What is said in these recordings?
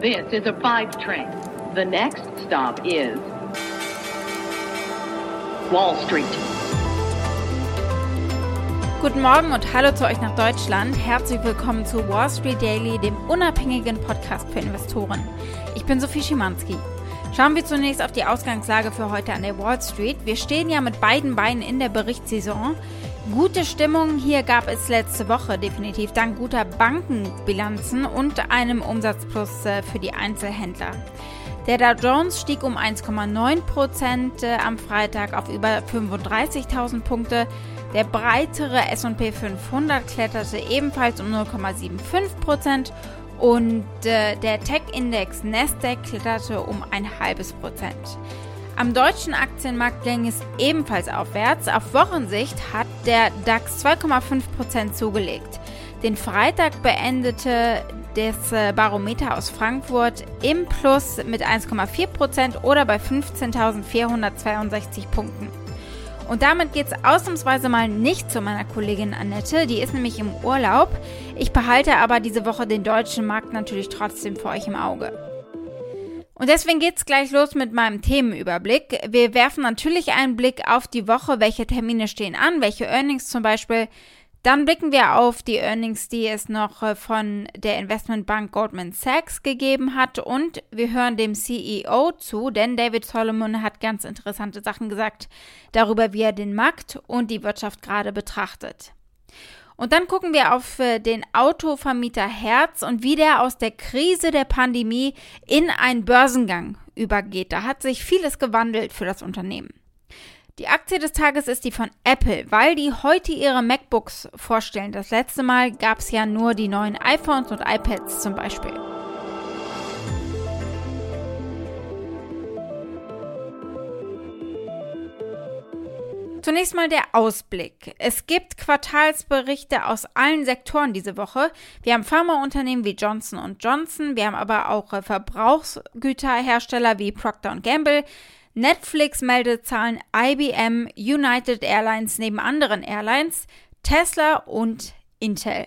This is a five train. The next stop is Wall Street. Guten Morgen und hallo zu euch nach Deutschland. Herzlich willkommen zu Wall Street Daily, dem unabhängigen Podcast für Investoren. Ich bin Sophie Schimanski. Schauen wir zunächst auf die Ausgangslage für heute an der Wall Street. Wir stehen ja mit beiden Beinen in der Berichtssaison. Gute Stimmung hier gab es letzte Woche definitiv dank guter Bankenbilanzen und einem Umsatzplus äh, für die Einzelhändler. Der Dow Jones stieg um 1,9 Prozent äh, am Freitag auf über 35.000 Punkte. Der breitere S&P 500 kletterte ebenfalls um 0,75 Prozent und äh, der Tech-Index Nasdaq kletterte um ein halbes Prozent. Am deutschen Aktienmarkt ging es ebenfalls aufwärts. Auf Wochensicht hat der DAX 2,5 Prozent zugelegt. Den Freitag beendete das äh, Barometer aus Frankfurt im Plus mit 1,4 Prozent oder bei 15.462 Punkten. Und damit geht es ausnahmsweise mal nicht zu meiner Kollegin Annette, die ist nämlich im Urlaub. Ich behalte aber diese Woche den deutschen Markt natürlich trotzdem für euch im Auge. Und deswegen geht's gleich los mit meinem Themenüberblick. Wir werfen natürlich einen Blick auf die Woche, welche Termine stehen an, welche Earnings zum Beispiel dann blicken wir auf die Earnings, die es noch äh, von der Investmentbank Goldman Sachs gegeben hat und wir hören dem CEO zu, denn David Solomon hat ganz interessante Sachen gesagt darüber, wie er den Markt und die Wirtschaft gerade betrachtet. Und dann gucken wir auf äh, den Autovermieter Herz und wie der aus der Krise der Pandemie in einen Börsengang übergeht. Da hat sich vieles gewandelt für das Unternehmen. Die Aktie des Tages ist die von Apple, weil die heute ihre MacBooks vorstellen. Das letzte Mal gab es ja nur die neuen iPhones und iPads zum Beispiel. Zunächst mal der Ausblick. Es gibt Quartalsberichte aus allen Sektoren diese Woche. Wir haben Pharmaunternehmen wie Johnson Johnson, wir haben aber auch Verbrauchsgüterhersteller wie Procter Gamble, Netflix meldet Zahlen IBM, United Airlines neben anderen Airlines, Tesla und Intel.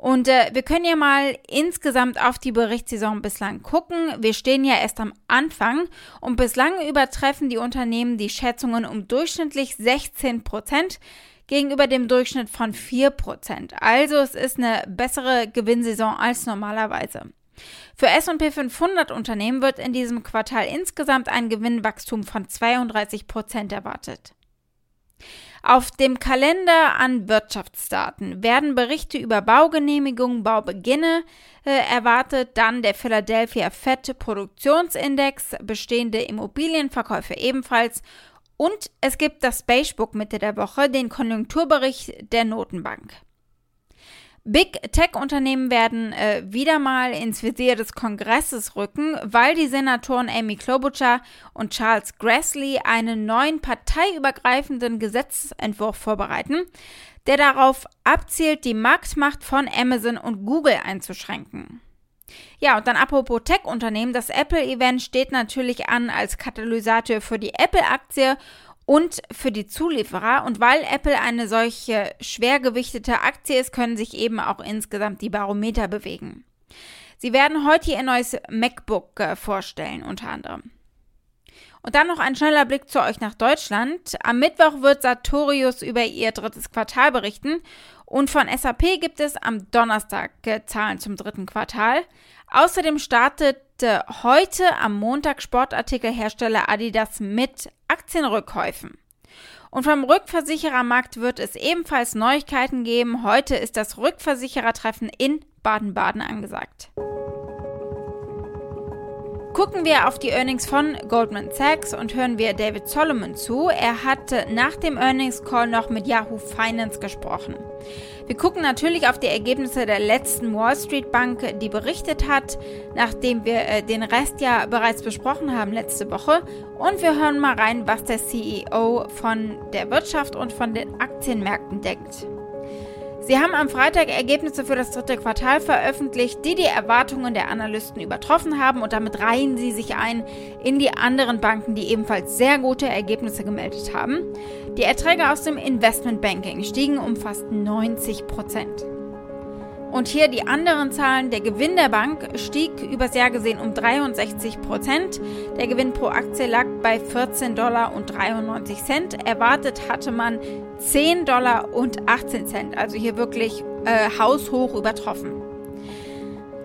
Und äh, wir können ja mal insgesamt auf die Berichtssaison bislang gucken. Wir stehen ja erst am Anfang und bislang übertreffen die Unternehmen die Schätzungen um durchschnittlich 16 Prozent gegenüber dem Durchschnitt von 4 Prozent. Also es ist eine bessere Gewinnsaison als normalerweise. Für S&P 500 Unternehmen wird in diesem Quartal insgesamt ein Gewinnwachstum von 32 Prozent erwartet. Auf dem Kalender an Wirtschaftsdaten werden Berichte über Baugenehmigungen, Baubeginne äh, erwartet, dann der Philadelphia Fed Produktionsindex, bestehende Immobilienverkäufe ebenfalls und es gibt das Beigebook Mitte der Woche, den Konjunkturbericht der Notenbank. Big Tech-Unternehmen werden äh, wieder mal ins Visier des Kongresses rücken, weil die Senatoren Amy Klobuchar und Charles Grassley einen neuen parteiübergreifenden Gesetzentwurf vorbereiten, der darauf abzielt, die Marktmacht von Amazon und Google einzuschränken. Ja, und dann apropos Tech-Unternehmen, das Apple-Event steht natürlich an als Katalysator für die Apple-Aktie und für die Zulieferer. Und weil Apple eine solche schwergewichtete Aktie ist, können sich eben auch insgesamt die Barometer bewegen. Sie werden heute ihr neues MacBook äh, vorstellen, unter anderem. Und dann noch ein schneller Blick zu euch nach Deutschland. Am Mittwoch wird Sartorius über ihr drittes Quartal berichten und von SAP gibt es am Donnerstag äh, Zahlen zum dritten Quartal. Außerdem startet heute am Montag Sportartikelhersteller Adidas mit Aktienrückkäufen. Und vom Rückversicherermarkt wird es ebenfalls Neuigkeiten geben. Heute ist das Rückversicherertreffen in Baden-Baden angesagt. Gucken wir auf die Earnings von Goldman Sachs und hören wir David Solomon zu. Er hat nach dem Earnings Call noch mit Yahoo Finance gesprochen. Wir gucken natürlich auf die Ergebnisse der letzten Wall Street Bank, die berichtet hat, nachdem wir äh, den Rest ja bereits besprochen haben letzte Woche. Und wir hören mal rein, was der CEO von der Wirtschaft und von den Aktienmärkten denkt. Sie haben am Freitag Ergebnisse für das dritte Quartal veröffentlicht, die die Erwartungen der Analysten übertroffen haben und damit reihen sie sich ein in die anderen Banken, die ebenfalls sehr gute Ergebnisse gemeldet haben. Die Erträge aus dem Investmentbanking stiegen um fast 90 Prozent. Und hier die anderen Zahlen. Der Gewinn der Bank stieg übers Jahr gesehen um 63 Prozent. Der Gewinn pro Aktie lag bei 14 Dollar und 93 Cent. Erwartet hatte man 10 Dollar und 18 Cent. Also hier wirklich äh, haushoch übertroffen.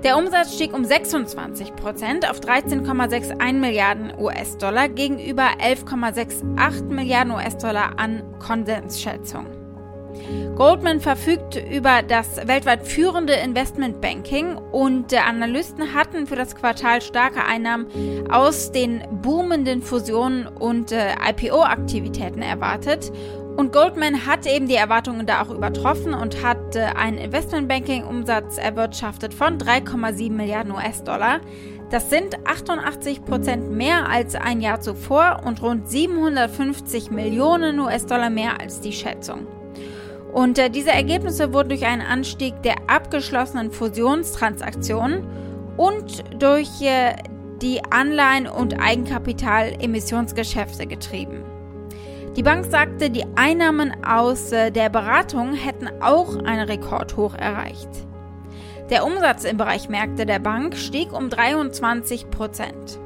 Der Umsatz stieg um 26 Prozent auf 13,61 Milliarden US-Dollar gegenüber 11,68 Milliarden US-Dollar an Konsensschätzung. Goldman verfügt über das weltweit führende Investmentbanking und Analysten hatten für das Quartal starke Einnahmen aus den boomenden Fusionen und äh, IPO-Aktivitäten erwartet. Und Goldman hat eben die Erwartungen da auch übertroffen und hat äh, einen Investmentbanking-Umsatz erwirtschaftet von 3,7 Milliarden US-Dollar. Das sind 88 Prozent mehr als ein Jahr zuvor und rund 750 Millionen US-Dollar mehr als die Schätzung. Und äh, diese Ergebnisse wurden durch einen Anstieg der abgeschlossenen Fusionstransaktionen und durch äh, die Anleihen- und Eigenkapitalemissionsgeschäfte getrieben. Die Bank sagte, die Einnahmen aus äh, der Beratung hätten auch einen Rekordhoch erreicht. Der Umsatz im Bereich Märkte der Bank stieg um 23 Prozent.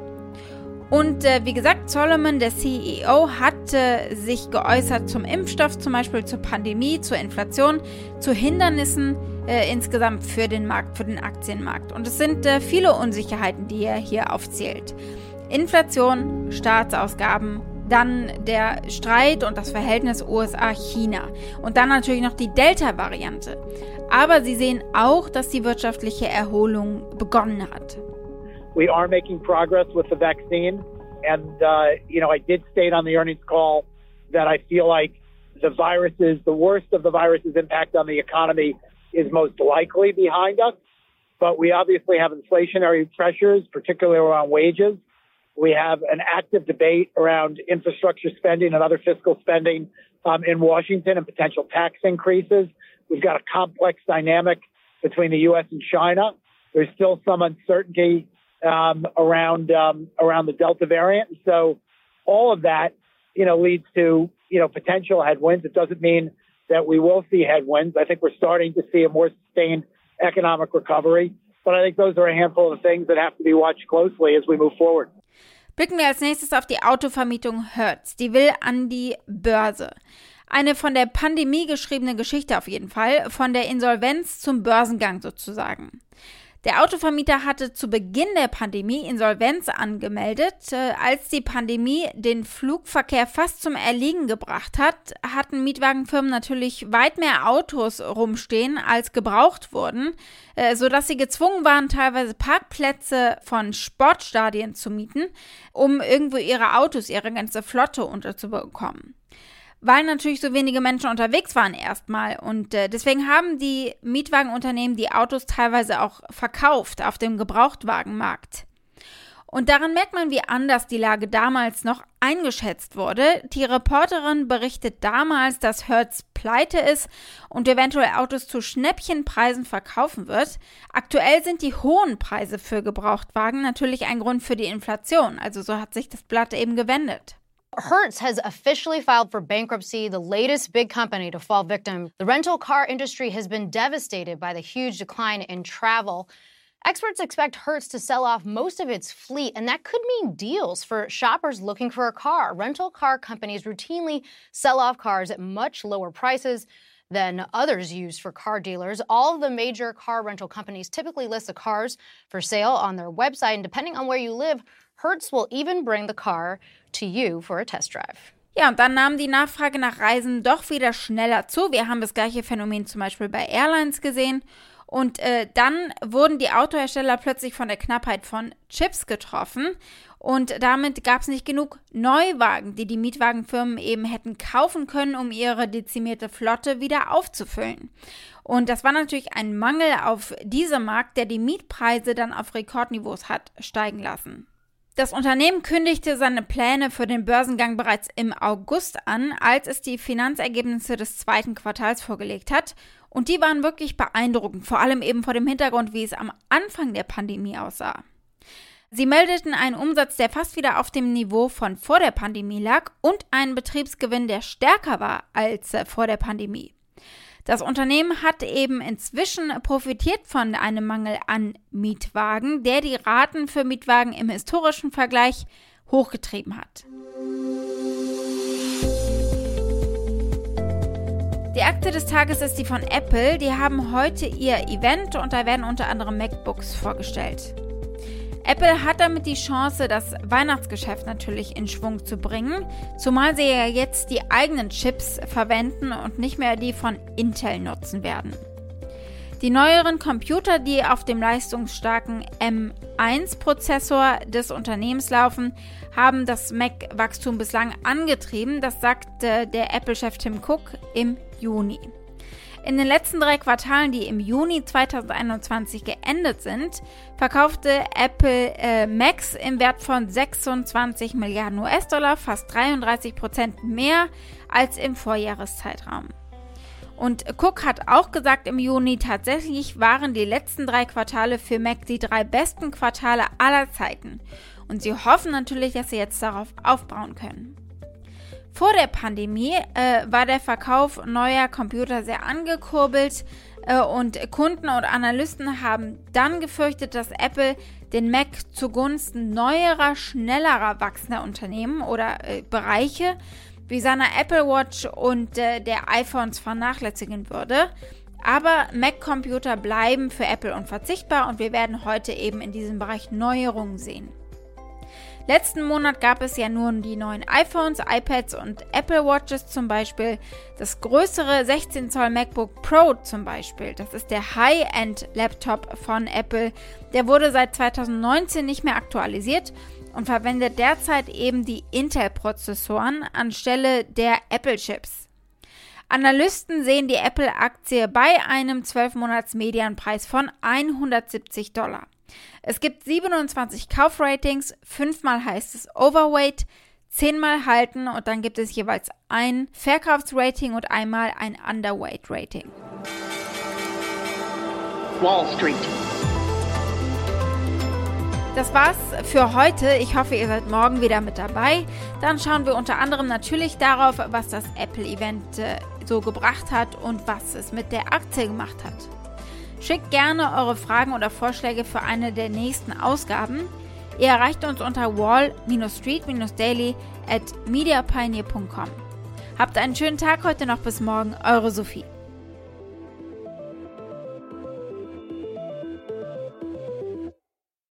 Und äh, wie gesagt, Solomon, der CEO, hat äh, sich geäußert zum Impfstoff, zum Beispiel zur Pandemie, zur Inflation, zu Hindernissen äh, insgesamt für den Markt, für den Aktienmarkt. Und es sind äh, viele Unsicherheiten, die er hier aufzählt. Inflation, Staatsausgaben, dann der Streit und das Verhältnis USA-China und dann natürlich noch die Delta-Variante. Aber sie sehen auch, dass die wirtschaftliche Erholung begonnen hat. We are making progress with the vaccine. And, uh, you know, I did state on the earnings call that I feel like the viruses, the worst of the virus's impact on the economy is most likely behind us. But we obviously have inflationary pressures, particularly around wages. We have an active debate around infrastructure spending and other fiscal spending um, in Washington and potential tax increases. We've got a complex dynamic between the U.S. and China. There's still some uncertainty um, around um, around the Delta variant. So all of that, you know, leads to you know potential headwinds. It doesn't mean that we will see headwinds. I think we're starting to see a more sustained economic recovery. But I think those are a handful of things that have to be watched closely as we move forward. Blicken wir als nächstes auf die Autovermietung Hertz. Die will an die Börse. Eine von der Pandemie geschriebene Geschichte auf jeden Fall, von der Insolvenz zum Börsengang sozusagen. Der Autovermieter hatte zu Beginn der Pandemie Insolvenz angemeldet. Äh, als die Pandemie den Flugverkehr fast zum Erliegen gebracht hat, hatten Mietwagenfirmen natürlich weit mehr Autos rumstehen, als gebraucht wurden, äh, sodass sie gezwungen waren, teilweise Parkplätze von Sportstadien zu mieten, um irgendwo ihre Autos, ihre ganze Flotte unterzubekommen weil natürlich so wenige Menschen unterwegs waren erstmal. Und äh, deswegen haben die Mietwagenunternehmen die Autos teilweise auch verkauft auf dem Gebrauchtwagenmarkt. Und daran merkt man, wie anders die Lage damals noch eingeschätzt wurde. Die Reporterin berichtet damals, dass Hertz pleite ist und eventuell Autos zu Schnäppchenpreisen verkaufen wird. Aktuell sind die hohen Preise für Gebrauchtwagen natürlich ein Grund für die Inflation. Also so hat sich das Blatt eben gewendet. Hertz has officially filed for bankruptcy, the latest big company to fall victim. The rental car industry has been devastated by the huge decline in travel. Experts expect Hertz to sell off most of its fleet, and that could mean deals for shoppers looking for a car. Rental car companies routinely sell off cars at much lower prices than others use for car dealers. All the major car rental companies typically list the cars for sale on their website, and depending on where you live, Hertz will even bring the car to you for a test drive. Ja, und dann nahm die Nachfrage nach Reisen doch wieder schneller zu. Wir haben das gleiche Phänomen zum Beispiel bei Airlines gesehen. Und äh, dann wurden die Autohersteller plötzlich von der Knappheit von Chips getroffen. Und damit gab es nicht genug Neuwagen, die die Mietwagenfirmen eben hätten kaufen können, um ihre dezimierte Flotte wieder aufzufüllen. Und das war natürlich ein Mangel auf diesem Markt, der die Mietpreise dann auf Rekordniveaus hat steigen lassen. Das Unternehmen kündigte seine Pläne für den Börsengang bereits im August an, als es die Finanzergebnisse des zweiten Quartals vorgelegt hat. Und die waren wirklich beeindruckend, vor allem eben vor dem Hintergrund, wie es am Anfang der Pandemie aussah. Sie meldeten einen Umsatz, der fast wieder auf dem Niveau von vor der Pandemie lag und einen Betriebsgewinn, der stärker war als äh, vor der Pandemie. Das Unternehmen hat eben inzwischen profitiert von einem Mangel an Mietwagen, der die Raten für Mietwagen im historischen Vergleich hochgetrieben hat. Die Akte des Tages ist die von Apple. Die haben heute ihr Event und da werden unter anderem MacBooks vorgestellt. Apple hat damit die Chance, das Weihnachtsgeschäft natürlich in Schwung zu bringen, zumal sie ja jetzt die eigenen Chips verwenden und nicht mehr die von Intel nutzen werden. Die neueren Computer, die auf dem leistungsstarken M1-Prozessor des Unternehmens laufen, haben das Mac-Wachstum bislang angetrieben, das sagte der Apple-Chef Tim Cook im Juni. In den letzten drei Quartalen, die im Juni 2021 geendet sind, verkaufte Apple äh, Macs im Wert von 26 Milliarden US-Dollar, fast 33 Prozent mehr als im Vorjahreszeitraum. Und Cook hat auch gesagt im Juni, tatsächlich waren die letzten drei Quartale für Mac die drei besten Quartale aller Zeiten. Und sie hoffen natürlich, dass sie jetzt darauf aufbauen können. Vor der Pandemie äh, war der Verkauf neuer Computer sehr angekurbelt äh, und Kunden und Analysten haben dann gefürchtet, dass Apple den Mac zugunsten neuerer, schnellerer wachsender Unternehmen oder äh, Bereiche wie seiner Apple Watch und äh, der iPhones vernachlässigen würde. Aber Mac-Computer bleiben für Apple unverzichtbar und wir werden heute eben in diesem Bereich Neuerungen sehen. Letzten Monat gab es ja nun die neuen iPhones, iPads und Apple Watches zum Beispiel. Das größere 16 Zoll MacBook Pro zum Beispiel, das ist der High-End-Laptop von Apple. Der wurde seit 2019 nicht mehr aktualisiert und verwendet derzeit eben die Intel-Prozessoren anstelle der Apple-Chips. Analysten sehen die Apple-Aktie bei einem 12-Monats-Medianpreis von 170 Dollar. Es gibt 27 Kaufratings, fünfmal heißt es Overweight, zehnmal halten und dann gibt es jeweils ein Verkaufsrating und einmal ein Underweight Rating. Wall Street. Das war's für heute. Ich hoffe, ihr seid morgen wieder mit dabei. Dann schauen wir unter anderem natürlich darauf, was das Apple-Event äh, so gebracht hat und was es mit der Aktie gemacht hat. Schickt gerne eure Fragen oder Vorschläge für eine der nächsten Ausgaben. Ihr erreicht uns unter wall-street-daily at mediapioneer.com. Habt einen schönen Tag heute noch bis morgen, eure Sophie.